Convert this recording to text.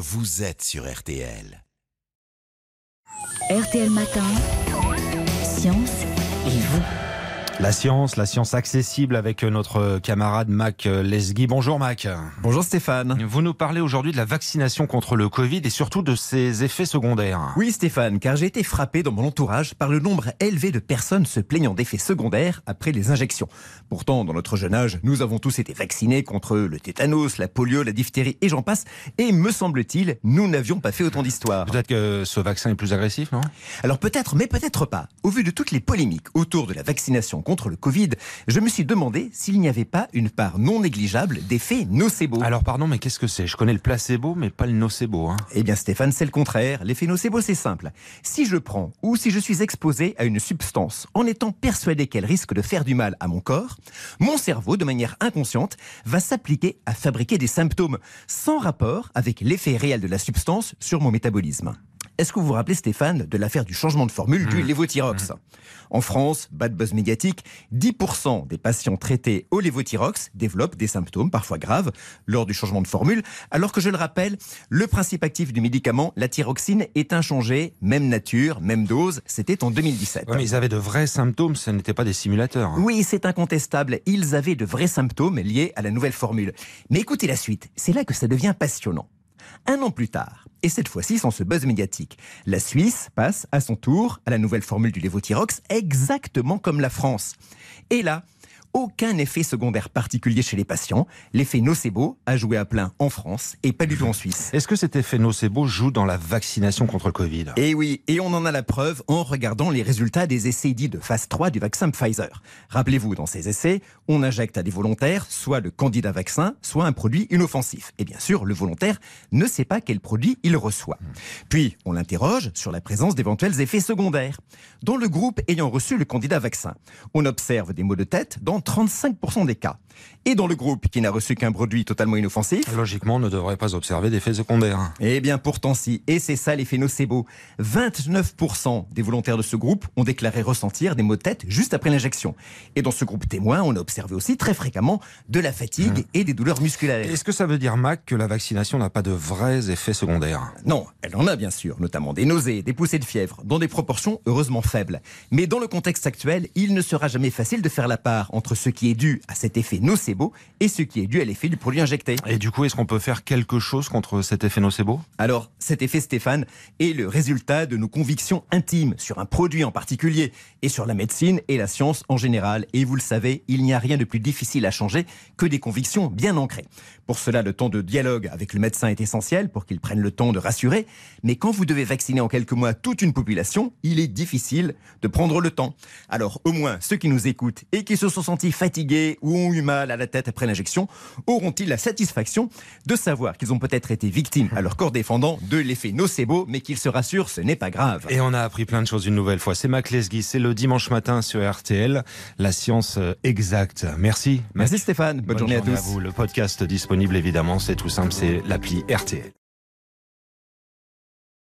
vous êtes sur RTL. RTL Matin, Science et vous. La science, la science accessible avec notre camarade Mac Lesgui. Bonjour Mac. Bonjour Stéphane. Vous nous parlez aujourd'hui de la vaccination contre le Covid et surtout de ses effets secondaires. Oui Stéphane, car j'ai été frappé dans mon entourage par le nombre élevé de personnes se plaignant d'effets secondaires après les injections. Pourtant, dans notre jeune âge, nous avons tous été vaccinés contre le tétanos, la polio, la diphtérie et j'en passe. Et me semble-t-il, nous n'avions pas fait autant d'histoire. Peut-être que ce vaccin est plus agressif, non? Alors peut-être, mais peut-être pas. Au vu de toutes les polémiques autour de la vaccination contre le Covid, je me suis demandé s'il n'y avait pas une part non négligeable d'effets nocebo. Alors pardon, mais qu'est-ce que c'est? Je connais le placebo, mais pas le nocebo. Hein. Eh bien Stéphane, c'est le contraire. L'effet nocebo, c'est simple. Si je prends ou si je suis exposé à une substance en étant persuadé qu'elle risque de faire du mal à mon corps, mon cerveau, de manière inconsciente, va s'appliquer à fabriquer des symptômes sans rapport avec l'effet réel de la substance sur mon métabolisme. Est-ce que vous vous rappelez, Stéphane, de l'affaire du changement de formule du lévothyrox En France, bad buzz médiatique, 10% des patients traités au lévothyrox développent des symptômes parfois graves lors du changement de formule, alors que je le rappelle, le principe actif du médicament, la thyroxine, est inchangé, même nature, même dose, c'était en 2017. Ouais, mais ils avaient de vrais symptômes, ce n'étaient pas des simulateurs. hein. Oui, c'est incontestable. Ils avaient de vrais symptômes liés à la nouvelle formule. Mais écoutez la suite, c'est là que ça devient passionnant. Un an plus tard, et cette fois-ci sans ce buzz médiatique, la Suisse passe à son tour à la nouvelle formule du lévothyrox, exactement comme la France. Et là, aucun effet secondaire particulier chez les patients. L'effet nocebo a joué à plein en France et pas du tout en Suisse. Est-ce que cet effet nocebo joue dans la vaccination contre le Covid? Et oui, et on en a la preuve en regardant les résultats des essais dits de phase 3 du vaccin Pfizer. Rappelez-vous, dans ces essais, on injecte à des volontaires soit le candidat vaccin, soit un produit inoffensif. Et bien sûr, le volontaire ne sait pas quel produit il reçoit. Puis, on l'interroge sur la présence d'éventuels effets secondaires. Dans le groupe ayant reçu le candidat vaccin, on observe des maux de tête dans 35% des cas. Et dans le groupe qui n'a reçu qu'un produit totalement inoffensif, Logiquement, on ne devrait pas observer d'effets secondaires. eh bien, pourtant si, et c'est ça l'effet nocebo. 29% des volontaires de ce groupe ont déclaré ressentir des maux de tête juste après l'injection. Et dans ce groupe témoin, on a observé aussi très fréquemment de la fatigue et des douleurs musculaires. Est-ce que ça veut dire, Mac, que la vaccination n'a pas de vrais effets secondaires? Non, elle en a bien sûr, notamment des nausées, des poussées de fièvre, dans des proportions heureusement faibles. Mais dans le contexte actuel, il ne sera jamais facile de faire la part entre ce qui est dû à cet effet nocebo et ce qui est dû à l'effet du produit injecté. Et du coup, est-ce qu'on peut faire quelque chose contre cet effet nocebo? Alors, cet effet Stéphane est le résultat de nos convictions intimes sur un produit en particulier et sur la médecine et la science en général. Et vous le savez, il n'y a rien de plus difficile à changer que des convictions bien ancrées. Pour cela, le temps de dialogue avec le médecin est essentiel pour qu'il prenne le temps de rassurer. Mais quand vous devez vacciner en quelques mois toute une population, il est difficile de prendre le temps. Alors, au moins, ceux qui nous écoutent et qui se sont sentis fatigués ou ont eu mal à la tête après l'injection auront-ils la satisfaction de savoir qu'ils ont peut-être été victimes à leur corps défendant de l'effet nocebo, mais qu'ils se rassurent, ce n'est pas grave. Et on a appris plein de choses une nouvelle fois. C'est Mac Lesgui, c'est le dimanche matin sur RTL, la science euh, exacte. Merci. Mac. Merci Stéphane, bonne, journée, à tous. vous. Le podcast disponible évidemment, c'est tout simple, c'est l'appli RTL.